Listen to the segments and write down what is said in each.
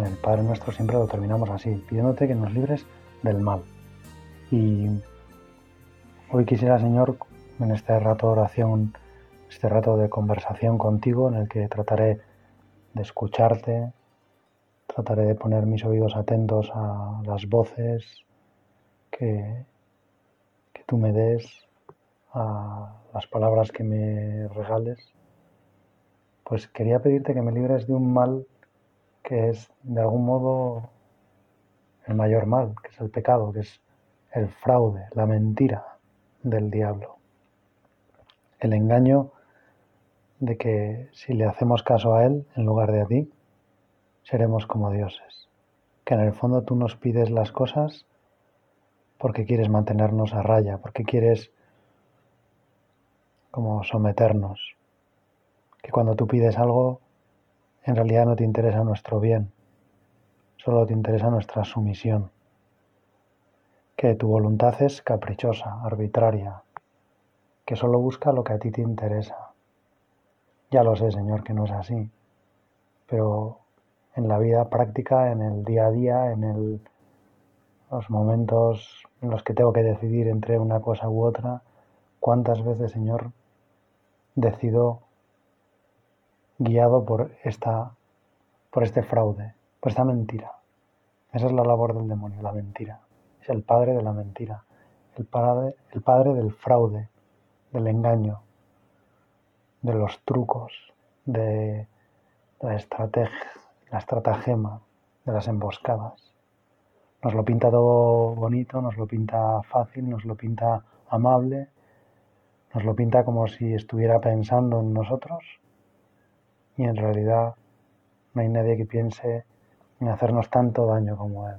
el Padre nuestro siempre lo terminamos así, pidiéndote que nos libres del mal. Y hoy quisiera, Señor, en este rato de oración, este rato de conversación contigo, en el que trataré de escucharte, trataré de poner mis oídos atentos a las voces que, que tú me des, a las palabras que me regales, pues quería pedirte que me libres de un mal que es de algún modo el mayor mal, que es el pecado, que es el fraude, la mentira del diablo. El engaño de que si le hacemos caso a él en lugar de a ti, seremos como dioses. Que en el fondo tú nos pides las cosas porque quieres mantenernos a raya, porque quieres como someternos. Que cuando tú pides algo en realidad no te interesa nuestro bien, solo te interesa nuestra sumisión. Que tu voluntad es caprichosa, arbitraria, que solo busca lo que a ti te interesa. Ya lo sé, Señor, que no es así, pero en la vida práctica, en el día a día, en los momentos en los que tengo que decidir entre una cosa u otra, ¿cuántas veces, Señor, decido guiado por, esta, por este fraude, por esta mentira. Esa es la labor del demonio, la mentira. Es el padre de la mentira, el padre, el padre del fraude, del engaño, de los trucos, de la, estrategia, la estratagema, de las emboscadas. Nos lo pinta todo bonito, nos lo pinta fácil, nos lo pinta amable, nos lo pinta como si estuviera pensando en nosotros y en realidad no hay nadie que piense en hacernos tanto daño como Él.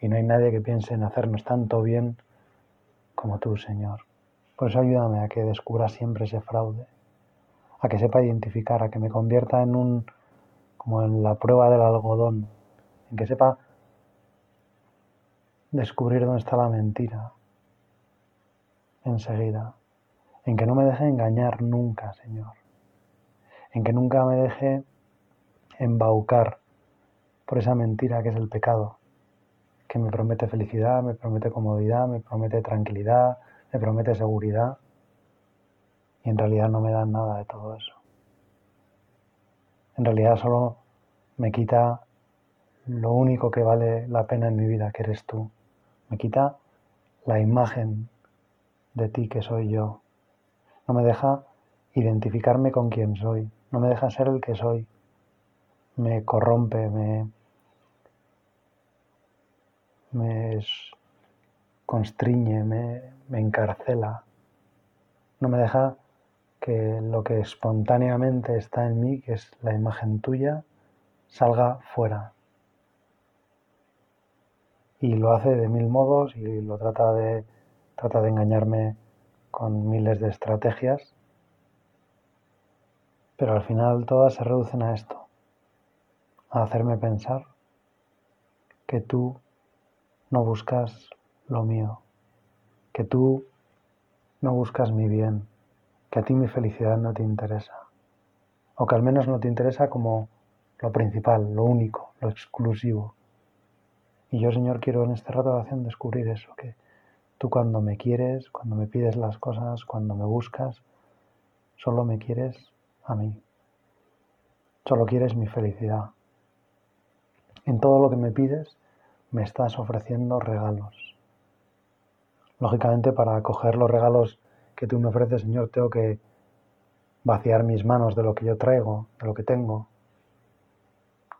Y no hay nadie que piense en hacernos tanto bien como tú, Señor. Por eso ayúdame a que descubra siempre ese fraude, a que sepa identificar, a que me convierta en un, como en la prueba del algodón, en que sepa descubrir dónde está la mentira enseguida, en que no me deje engañar nunca, Señor en que nunca me deje embaucar por esa mentira que es el pecado, que me promete felicidad, me promete comodidad, me promete tranquilidad, me promete seguridad, y en realidad no me da nada de todo eso. En realidad solo me quita lo único que vale la pena en mi vida, que eres tú. Me quita la imagen de ti que soy yo. No me deja identificarme con quien soy no me deja ser el que soy, me corrompe, me, me constriñe, me, me encarcela, no me deja que lo que espontáneamente está en mí, que es la imagen tuya, salga fuera. Y lo hace de mil modos y lo trata de, trata de engañarme con miles de estrategias pero al final todas se reducen a esto, a hacerme pensar que tú no buscas lo mío, que tú no buscas mi bien, que a ti mi felicidad no te interesa, o que al menos no te interesa como lo principal, lo único, lo exclusivo. Y yo, Señor, quiero en este rato de oración descubrir eso, que tú cuando me quieres, cuando me pides las cosas, cuando me buscas, solo me quieres a mí. Solo quieres mi felicidad. En todo lo que me pides me estás ofreciendo regalos. Lógicamente para acoger los regalos que tú me ofreces, Señor, tengo que vaciar mis manos de lo que yo traigo, de lo que tengo.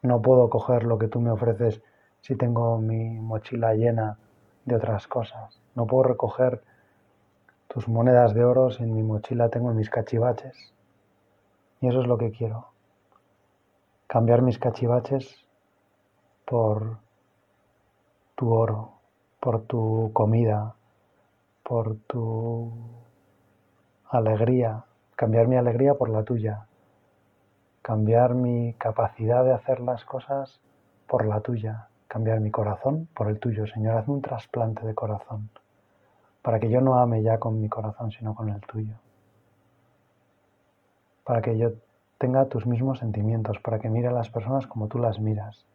No puedo coger lo que tú me ofreces si tengo mi mochila llena de otras cosas. No puedo recoger tus monedas de oro si en mi mochila tengo mis cachivaches. Y eso es lo que quiero. Cambiar mis cachivaches por tu oro, por tu comida, por tu alegría, cambiar mi alegría por la tuya, cambiar mi capacidad de hacer las cosas por la tuya, cambiar mi corazón por el tuyo. Señor, hazme un trasplante de corazón, para que yo no ame ya con mi corazón, sino con el tuyo. Para que yo tenga tus mismos sentimientos, para que mire a las personas como tú las miras.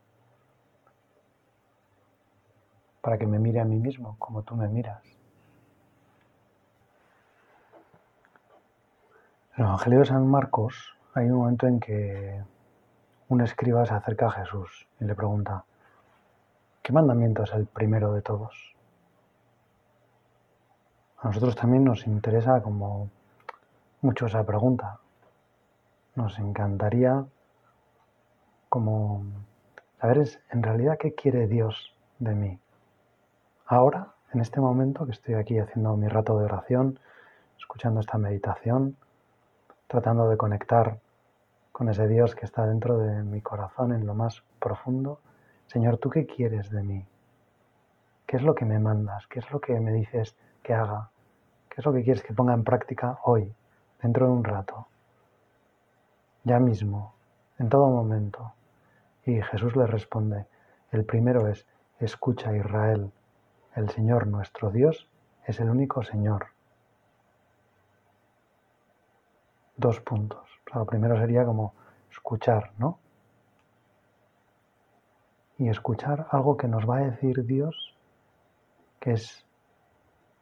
Para que me mire a mí mismo como tú me miras. En el Evangelio de San Marcos hay un momento en que un escriba se acerca a Jesús y le pregunta, ¿qué mandamiento es el primero de todos? A nosotros también nos interesa como mucho esa pregunta. Nos encantaría como saber en realidad qué quiere Dios de mí. Ahora, en este momento que estoy aquí haciendo mi rato de oración, escuchando esta meditación, tratando de conectar con ese Dios que está dentro de mi corazón en lo más profundo. Señor, ¿tú qué quieres de mí? ¿Qué es lo que me mandas? ¿Qué es lo que me dices que haga? ¿Qué es lo que quieres que ponga en práctica hoy, dentro de un rato? Ya mismo, en todo momento. Y Jesús le responde, el primero es, escucha Israel, el Señor nuestro Dios es el único Señor. dos puntos. lo primero sería como escuchar, ¿no? Y escuchar algo que nos va a decir Dios, que es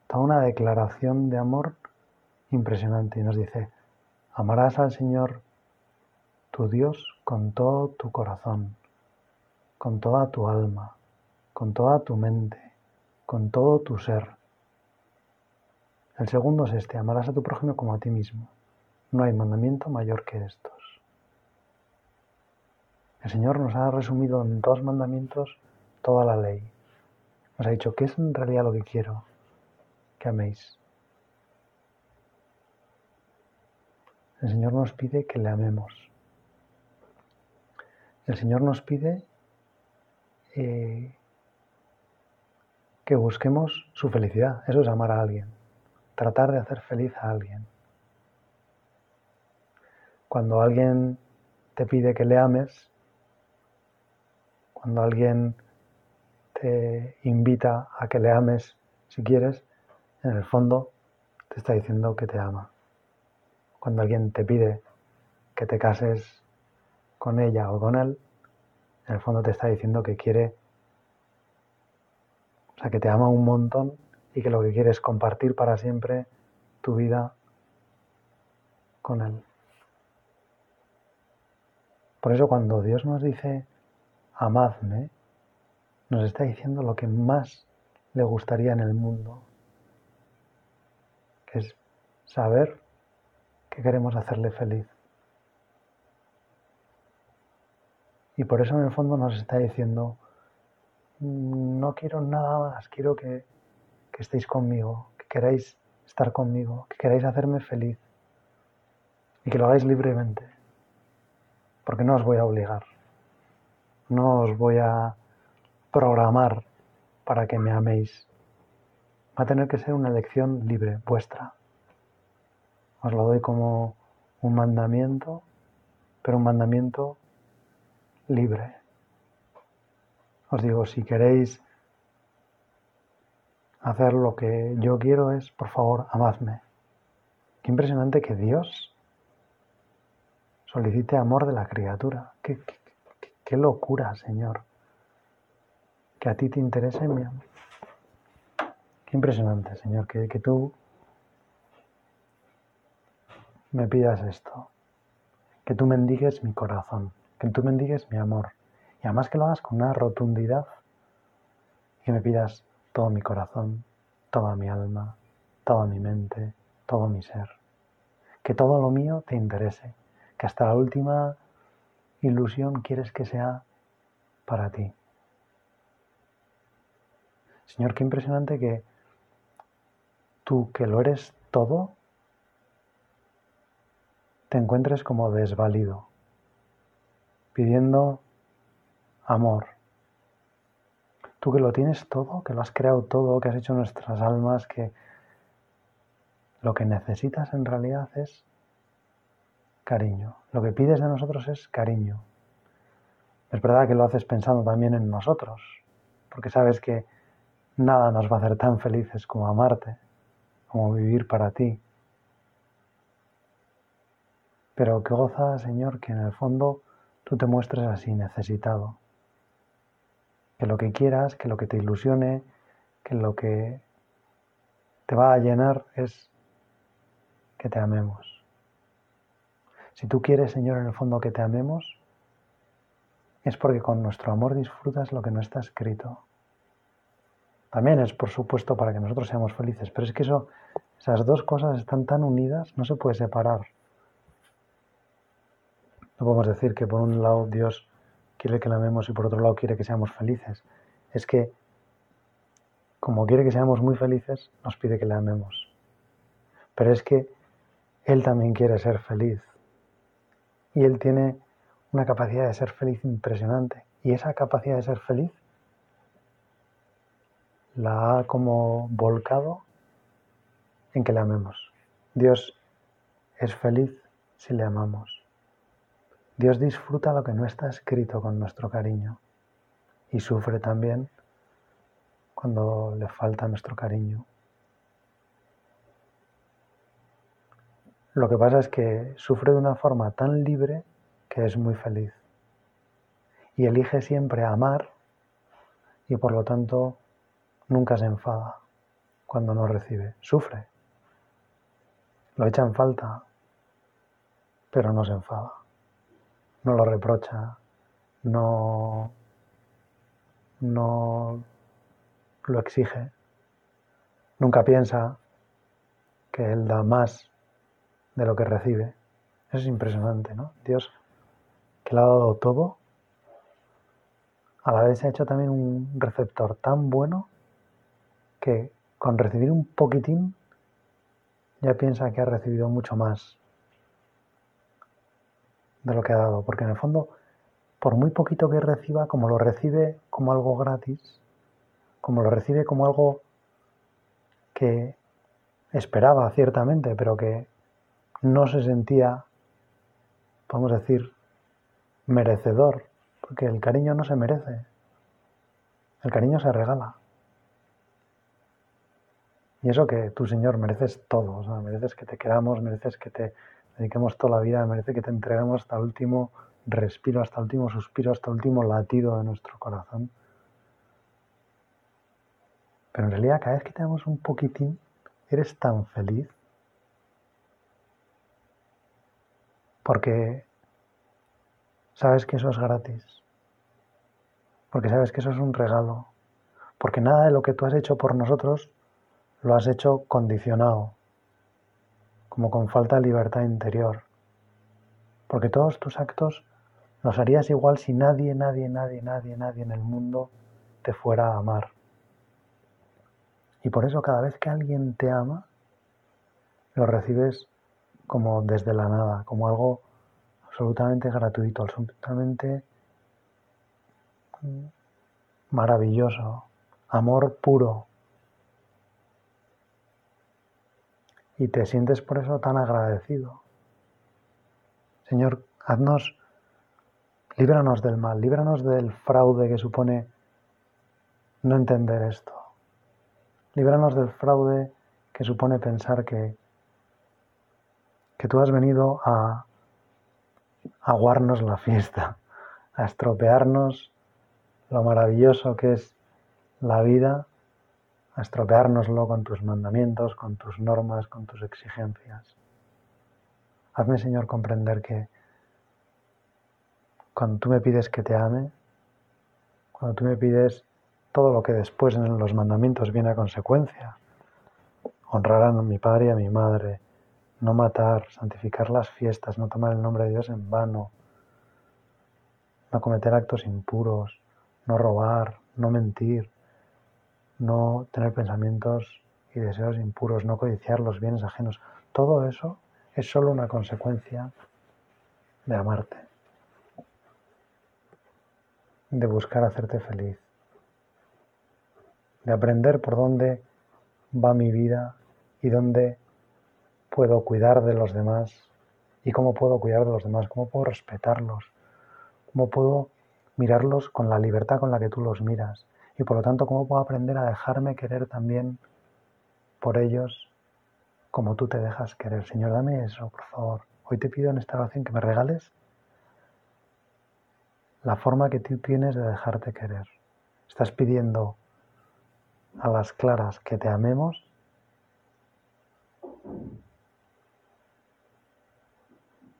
toda una declaración de amor impresionante. Y nos dice, amarás al Señor tu Dios con todo tu corazón, con toda tu alma, con toda tu mente, con todo tu ser. El segundo es este, amarás a tu prójimo como a ti mismo. No hay mandamiento mayor que estos. El Señor nos ha resumido en dos mandamientos toda la ley. Nos ha dicho, ¿qué es en realidad lo que quiero? Que améis. El Señor nos pide que le amemos. El Señor nos pide eh, que busquemos su felicidad. Eso es amar a alguien. Tratar de hacer feliz a alguien. Cuando alguien te pide que le ames, cuando alguien te invita a que le ames si quieres, en el fondo te está diciendo que te ama. Cuando alguien te pide que te cases con ella o con él, en el fondo te está diciendo que quiere, o sea, que te ama un montón y que lo que quiere es compartir para siempre tu vida con él. Por eso cuando Dios nos dice, amadme, nos está diciendo lo que más le gustaría en el mundo, que es saber que queremos hacerle feliz. Y por eso en el fondo nos está diciendo, no quiero nada más, quiero que, que estéis conmigo, que queráis estar conmigo, que queráis hacerme feliz y que lo hagáis libremente porque no os voy a obligar, no os voy a programar para que me améis. Va a tener que ser una elección libre, vuestra. Os lo doy como un mandamiento, pero un mandamiento libre. Os digo, si queréis hacer lo que yo quiero es, por favor, amadme. Qué impresionante que Dios solicite amor de la criatura. Qué, locura, Señor. Que a ti te interese mi amor. Qué impresionante, Señor, que, que tú me pidas esto. Que tú mendigues mi corazón, que tú mendigues mi amor. Y además que lo hagas con una rotundidad y me pidas todo mi corazón, toda mi alma, toda mi mente, todo mi ser. Que todo lo mío te interese que hasta la última ilusión quieres que sea para ti. Señor, qué impresionante que tú, que lo eres todo, te encuentres como desvalido, pidiendo amor. Tú que lo tienes todo, que lo has creado todo, que has hecho nuestras almas, que lo que necesitas en realidad es cariño. Lo que pides de nosotros es cariño. Es verdad que lo haces pensando también en nosotros, porque sabes que nada nos va a hacer tan felices como amarte, como vivir para ti. Pero que goza, Señor, que en el fondo tú te muestres así, necesitado. Que lo que quieras, que lo que te ilusione, que lo que te va a llenar es que te amemos. Si tú quieres, Señor, en el fondo que te amemos, es porque con nuestro amor disfrutas lo que no está escrito. También es, por supuesto, para que nosotros seamos felices, pero es que eso, esas dos cosas están tan unidas, no se puede separar. No podemos decir que por un lado Dios quiere que la amemos y por otro lado quiere que seamos felices. Es que, como quiere que seamos muy felices, nos pide que le amemos. Pero es que Él también quiere ser feliz. Y Él tiene una capacidad de ser feliz impresionante. Y esa capacidad de ser feliz la ha como volcado en que le amemos. Dios es feliz si le amamos. Dios disfruta lo que no está escrito con nuestro cariño y sufre también cuando le falta nuestro cariño. Lo que pasa es que sufre de una forma tan libre que es muy feliz. Y elige siempre amar y por lo tanto nunca se enfada cuando no recibe. Sufre. Lo echa en falta, pero no se enfada. No lo reprocha, no, no lo exige. Nunca piensa que él da más de lo que recibe. Eso es impresionante, ¿no? Dios que le ha dado todo, a la vez se ha hecho también un receptor tan bueno que con recibir un poquitín ya piensa que ha recibido mucho más de lo que ha dado, porque en el fondo, por muy poquito que reciba, como lo recibe como algo gratis, como lo recibe como algo que esperaba ciertamente, pero que no se sentía, podemos decir, merecedor, porque el cariño no se merece, el cariño se regala. Y eso que tú, Señor, mereces todo, mereces que te queramos, mereces que te dediquemos toda la vida, mereces que te entreguemos hasta el último respiro, hasta el último suspiro, hasta el último latido de nuestro corazón. Pero en realidad cada vez que te damos un poquitín, eres tan feliz. Porque sabes que eso es gratis, porque sabes que eso es un regalo, porque nada de lo que tú has hecho por nosotros lo has hecho condicionado, como con falta de libertad interior, porque todos tus actos los harías igual si nadie, nadie, nadie, nadie, nadie en el mundo te fuera a amar. Y por eso cada vez que alguien te ama, lo recibes como desde la nada, como algo absolutamente gratuito, absolutamente maravilloso, amor puro. Y te sientes por eso tan agradecido. Señor, haznos, líbranos del mal, líbranos del fraude que supone no entender esto. Líbranos del fraude que supone pensar que, que tú has venido a aguarnos la fiesta, a estropearnos lo maravilloso que es la vida, a estropeárnoslo con tus mandamientos, con tus normas, con tus exigencias. Hazme, Señor, comprender que cuando tú me pides que te ame, cuando tú me pides todo lo que después en los mandamientos viene a consecuencia, honrar a mi padre y a mi madre, no matar, santificar las fiestas, no tomar el nombre de Dios en vano, no cometer actos impuros, no robar, no mentir, no tener pensamientos y deseos impuros, no codiciar los bienes ajenos. Todo eso es solo una consecuencia de amarte, de buscar hacerte feliz. de aprender por dónde va mi vida y dónde puedo cuidar de los demás y cómo puedo cuidar de los demás, cómo puedo respetarlos, cómo puedo mirarlos con la libertad con la que tú los miras y por lo tanto cómo puedo aprender a dejarme querer también por ellos como tú te dejas querer. Señor, dame eso, por favor. Hoy te pido en esta oración que me regales la forma que tú tienes de dejarte querer. Estás pidiendo a las claras que te amemos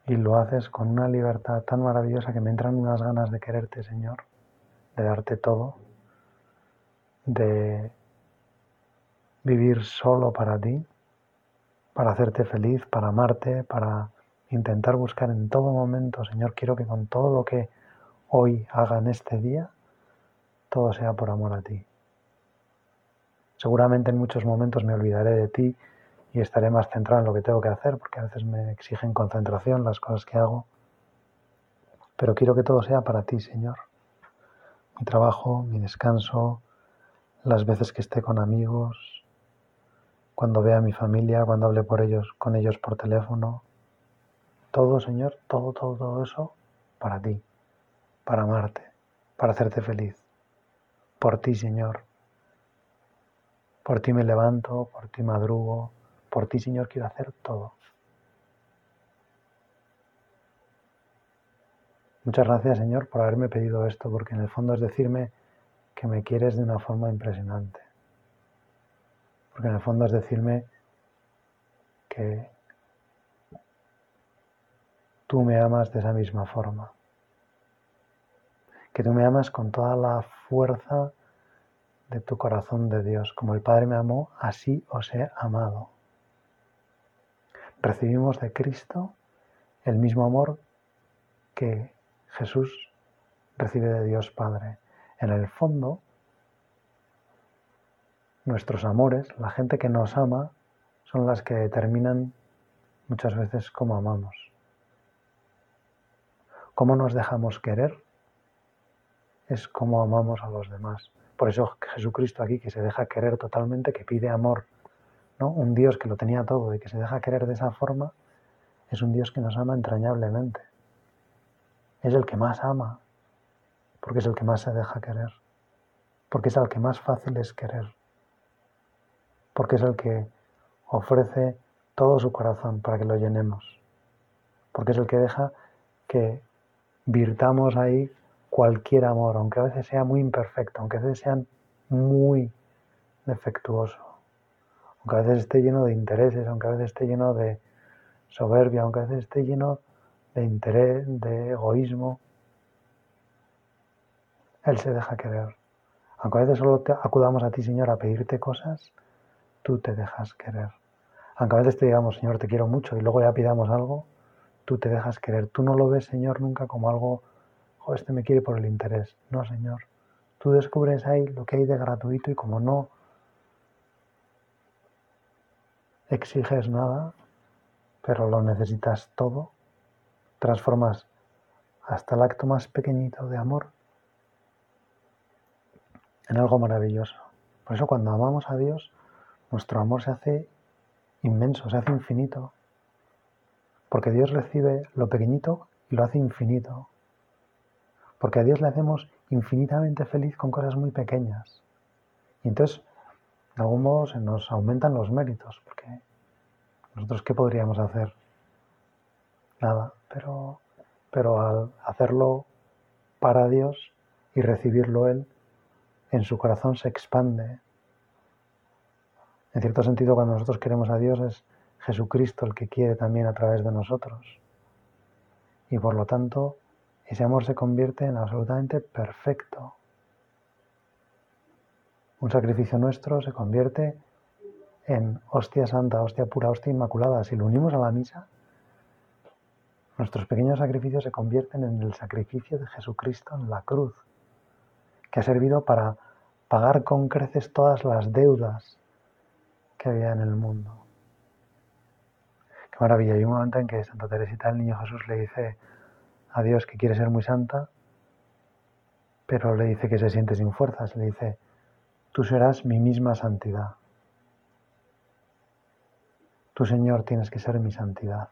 y lo haces con una libertad tan maravillosa que me entran unas ganas de quererte, Señor, de darte todo, de vivir solo para ti, para hacerte feliz, para amarte, para intentar buscar en todo momento, Señor, quiero que con todo lo que hoy haga en este día, todo sea por amor a ti. Seguramente en muchos momentos me olvidaré de ti y estaré más centrado en lo que tengo que hacer, porque a veces me exigen concentración las cosas que hago. Pero quiero que todo sea para ti, Señor. Mi trabajo, mi descanso, las veces que esté con amigos, cuando vea a mi familia, cuando hable por ellos, con ellos por teléfono. Todo, Señor, todo, todo, todo eso para ti, para amarte, para hacerte feliz. Por ti, Señor. Por ti me levanto, por ti madrugo, por ti, Señor, quiero hacer todo. Muchas gracias, Señor, por haberme pedido esto, porque en el fondo es decirme que me quieres de una forma impresionante. Porque en el fondo es decirme que tú me amas de esa misma forma. Que tú me amas con toda la fuerza de tu corazón de Dios. Como el Padre me amó, así os he amado recibimos de Cristo el mismo amor que Jesús recibe de Dios Padre. En el fondo, nuestros amores, la gente que nos ama, son las que determinan muchas veces cómo amamos. Cómo nos dejamos querer es cómo amamos a los demás. Por eso Jesucristo aquí, que se deja querer totalmente, que pide amor un Dios que lo tenía todo y que se deja querer de esa forma, es un Dios que nos ama entrañablemente. Es el que más ama, porque es el que más se deja querer, porque es el que más fácil es querer, porque es el que ofrece todo su corazón para que lo llenemos, porque es el que deja que virtamos ahí cualquier amor, aunque a veces sea muy imperfecto, aunque a veces sea muy defectuoso aunque a veces esté lleno de intereses, aunque a veces esté lleno de soberbia, aunque a veces esté lleno de interés, de egoísmo, Él se deja querer. Aunque a veces solo te acudamos a ti, Señor, a pedirte cosas, tú te dejas querer. Aunque a veces te digamos, Señor, te quiero mucho, y luego ya pidamos algo, tú te dejas querer. Tú no lo ves, Señor, nunca como algo, oh, este me quiere por el interés. No, Señor. Tú descubres ahí lo que hay de gratuito y como no exiges nada, pero lo necesitas todo, transformas hasta el acto más pequeñito de amor en algo maravilloso. Por eso cuando amamos a Dios, nuestro amor se hace inmenso, se hace infinito. Porque Dios recibe lo pequeñito y lo hace infinito. Porque a Dios le hacemos infinitamente feliz con cosas muy pequeñas. Y entonces de algún modo se nos aumentan los méritos, porque nosotros qué podríamos hacer? Nada, pero, pero al hacerlo para Dios y recibirlo Él, en su corazón se expande. En cierto sentido, cuando nosotros queremos a Dios es Jesucristo el que quiere también a través de nosotros. Y por lo tanto, ese amor se convierte en absolutamente perfecto, un sacrificio nuestro se convierte en hostia santa, hostia pura, hostia inmaculada. Si lo unimos a la misa, nuestros pequeños sacrificios se convierten en el sacrificio de Jesucristo en la cruz, que ha servido para pagar con creces todas las deudas que había en el mundo. Qué maravilla. Hay un momento en que Santa Teresita, el niño Jesús, le dice a Dios que quiere ser muy santa, pero le dice que se siente sin fuerzas. Le dice, tú serás mi misma santidad. Tu Señor tienes que ser mi santidad.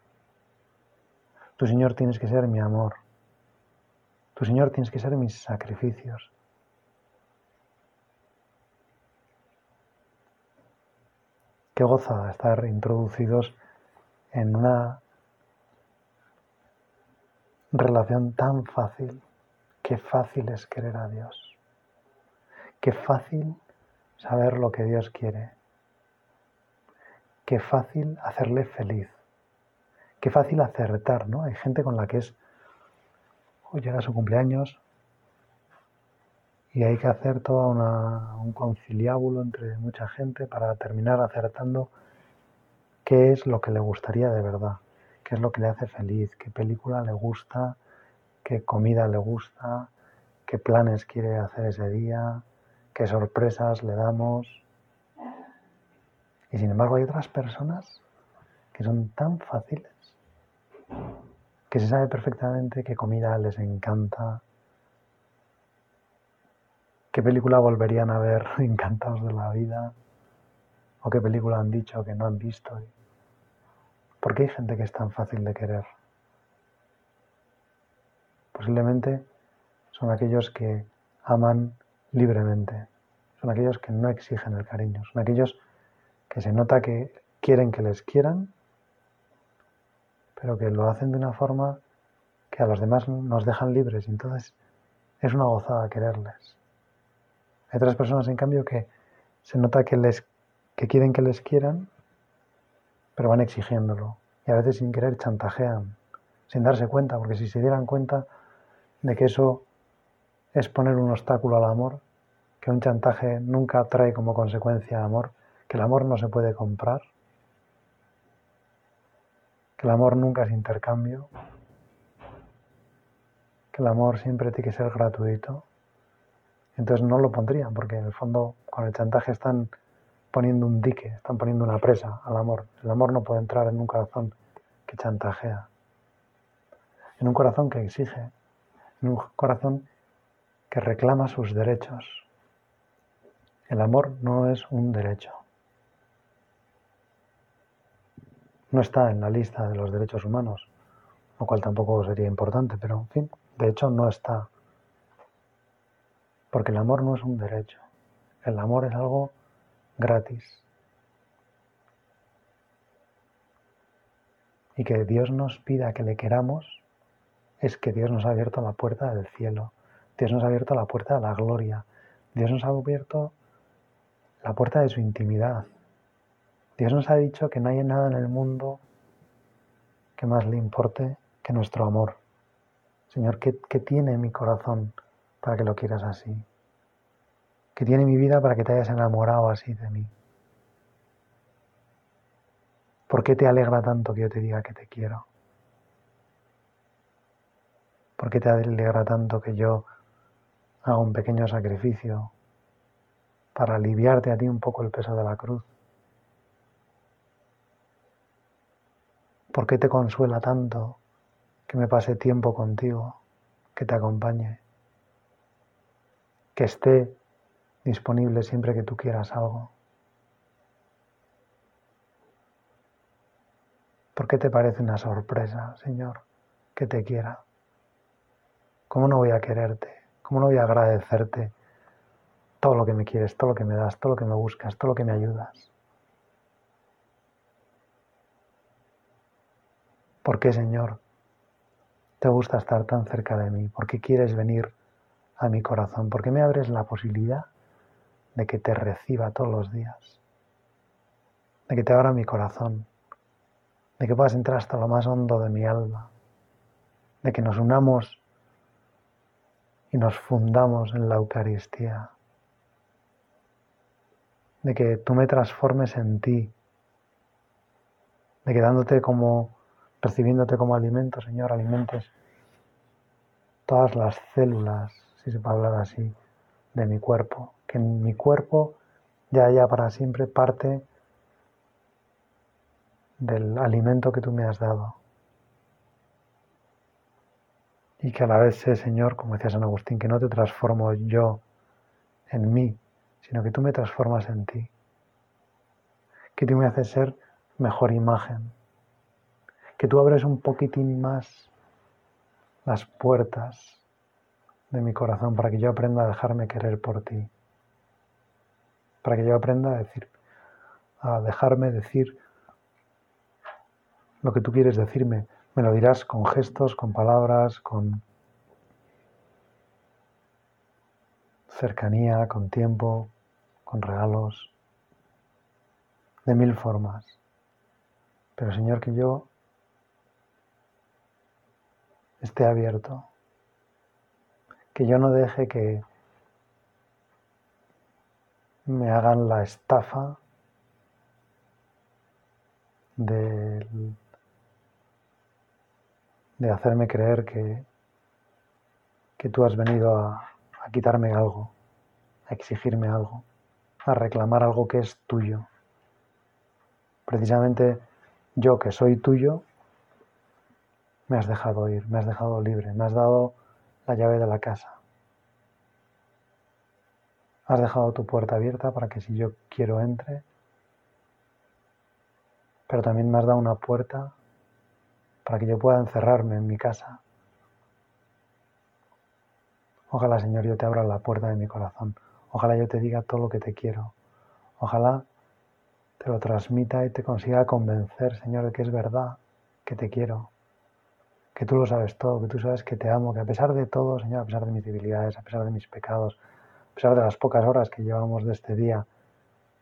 Tu Señor tienes que ser mi amor. Tu Señor tienes que ser mis sacrificios. Qué goza estar introducidos en una relación tan fácil. Qué fácil es querer a Dios. Qué fácil saber lo que Dios quiere. Qué fácil hacerle feliz. Qué fácil acertar, ¿no? Hay gente con la que es, o llega su cumpleaños y hay que hacer todo un conciliábulo entre mucha gente para terminar acertando qué es lo que le gustaría de verdad, qué es lo que le hace feliz, qué película le gusta, qué comida le gusta, qué planes quiere hacer ese día, qué sorpresas le damos. Y sin embargo hay otras personas que son tan fáciles, que se sabe perfectamente qué comida les encanta, qué película volverían a ver encantados de la vida, o qué película han dicho que no han visto. ¿Por qué hay gente que es tan fácil de querer? Posiblemente son aquellos que aman libremente, son aquellos que no exigen el cariño, son aquellos que se nota que quieren que les quieran, pero que lo hacen de una forma que a los demás nos dejan libres entonces es una gozada quererles. Hay otras personas, en cambio, que se nota que, les, que quieren que les quieran, pero van exigiéndolo y a veces sin querer chantajean, sin darse cuenta, porque si se dieran cuenta de que eso es poner un obstáculo al amor, que un chantaje nunca trae como consecuencia amor, que el amor no se puede comprar, que el amor nunca es intercambio, que el amor siempre tiene que ser gratuito. Entonces no lo pondrían, porque en el fondo con el chantaje están poniendo un dique, están poniendo una presa al amor. El amor no puede entrar en un corazón que chantajea, en un corazón que exige, en un corazón que reclama sus derechos. El amor no es un derecho. No está en la lista de los derechos humanos, lo cual tampoco sería importante, pero en fin, de hecho no está. Porque el amor no es un derecho. El amor es algo gratis. Y que Dios nos pida que le queramos es que Dios nos ha abierto la puerta del cielo. Dios nos ha abierto la puerta de la gloria. Dios nos ha abierto la puerta de su intimidad. Dios nos ha dicho que no hay nada en el mundo que más le importe que nuestro amor. Señor, ¿qué, ¿qué, tiene mi corazón para que lo quieras así? ¿Qué tiene mi vida para que te hayas enamorado así de mí? ¿Por qué te alegra tanto que yo te diga que te quiero? ¿Por qué te alegra tanto que yo haga un pequeño sacrificio para aliviarte a ti un poco el peso de la cruz? ¿Por qué te consuela tanto que me pase tiempo contigo, que te acompañe, que esté disponible siempre que tú quieras algo? ¿Por qué te parece una sorpresa, Señor, que te quiera? ¿Cómo no voy a quererte? ¿Cómo no voy a agradecerte todo lo que me quieres, todo lo que me das, todo lo que me buscas, todo lo que me ayudas? ¿Por qué, Señor, te gusta estar tan cerca de mí? ¿Por qué quieres venir a mi corazón? ¿Por qué me abres la posibilidad de que te reciba todos los días? De que te abra mi corazón, de que puedas entrar hasta lo más hondo de mi alma, de que nos unamos y nos fundamos en la Eucaristía, de que tú me transformes en ti, de que dándote como, recibiéndote como alimento, Señor, alimentes todas las células, si se puede hablar así, de mi cuerpo, que mi cuerpo ya haya para siempre parte del alimento que tú me has dado. Y que a la vez sé, Señor, como decía San Agustín, que no te transformo yo en mí, sino que tú me transformas en ti, que tú me haces ser mejor imagen, que tú abres un poquitín más las puertas de mi corazón para que yo aprenda a dejarme querer por ti, para que yo aprenda a decir, a dejarme decir lo que tú quieres decirme. Me lo dirás con gestos, con palabras, con cercanía, con tiempo, con regalos, de mil formas. Pero Señor, que yo esté abierto, que yo no deje que me hagan la estafa de, de hacerme creer que, que tú has venido a, a quitarme algo, a exigirme algo, a reclamar algo que es tuyo. Precisamente yo que soy tuyo, me has dejado ir, me has dejado libre, me has dado la llave de la casa. Has dejado tu puerta abierta para que si yo quiero entre, pero también me has dado una puerta para que yo pueda encerrarme en mi casa Ojalá, Señor, yo te abra la puerta de mi corazón. Ojalá yo te diga todo lo que te quiero. Ojalá te lo transmita y te consiga convencer, Señor, de que es verdad, que te quiero, que tú lo sabes todo, que tú sabes que te amo, que a pesar de todo, Señor, a pesar de mis debilidades, a pesar de mis pecados, a pesar de las pocas horas que llevamos de este día,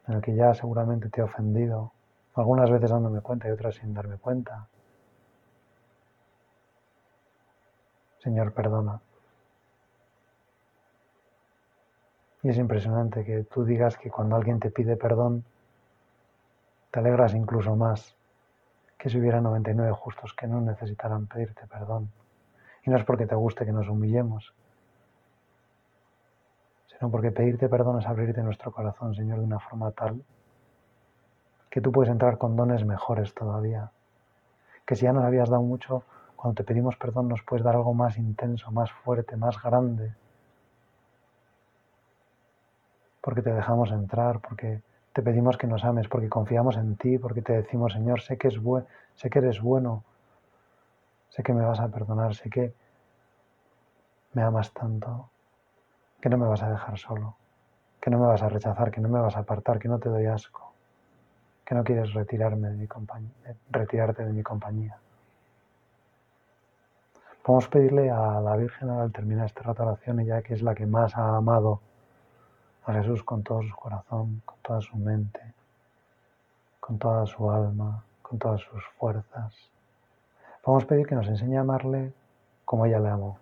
en el que ya seguramente te he ofendido, algunas veces dándome cuenta y otras sin darme cuenta. Señor, perdona. Y es impresionante que tú digas que cuando alguien te pide perdón, te alegras incluso más que si hubiera 99 justos que no necesitaran pedirte perdón. Y no es porque te guste que nos humillemos, sino porque pedirte perdón es abrirte nuestro corazón, Señor, de una forma tal que tú puedes entrar con dones mejores todavía. Que si ya nos habías dado mucho, cuando te pedimos perdón nos puedes dar algo más intenso, más fuerte, más grande porque te dejamos entrar, porque te pedimos que nos ames, porque confiamos en ti, porque te decimos, Señor, sé que, es sé que eres bueno, sé que me vas a perdonar, sé que me amas tanto, que no me vas a dejar solo, que no me vas a rechazar, que no me vas a apartar, que no te doy asco, que no quieres retirarme de mi retirarte de mi compañía. Podemos pedirle a la Virgen al terminar esta oración, ella que es la que más ha amado a Jesús con todo su corazón, con toda su mente, con toda su alma, con todas sus fuerzas. Vamos a pedir que nos enseñe a amarle como ella le amó.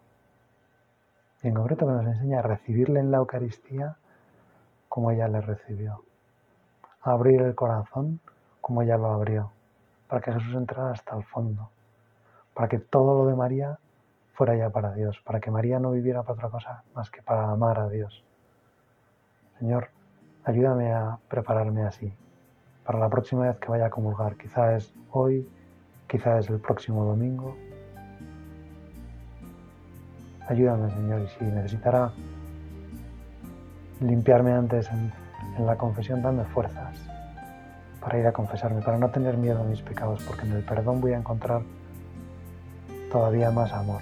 Y en concreto que nos enseñe a recibirle en la Eucaristía como ella le recibió. A abrir el corazón como ella lo abrió. Para que Jesús entrara hasta el fondo. Para que todo lo de María fuera ya para Dios. Para que María no viviera para otra cosa más que para amar a Dios. Señor, ayúdame a prepararme así para la próxima vez que vaya a comulgar. Quizá es hoy, quizá es el próximo domingo. Ayúdame, Señor, y si necesitara limpiarme antes en, en la confesión, dame fuerzas para ir a confesarme, para no tener miedo a mis pecados, porque en el perdón voy a encontrar todavía más amor.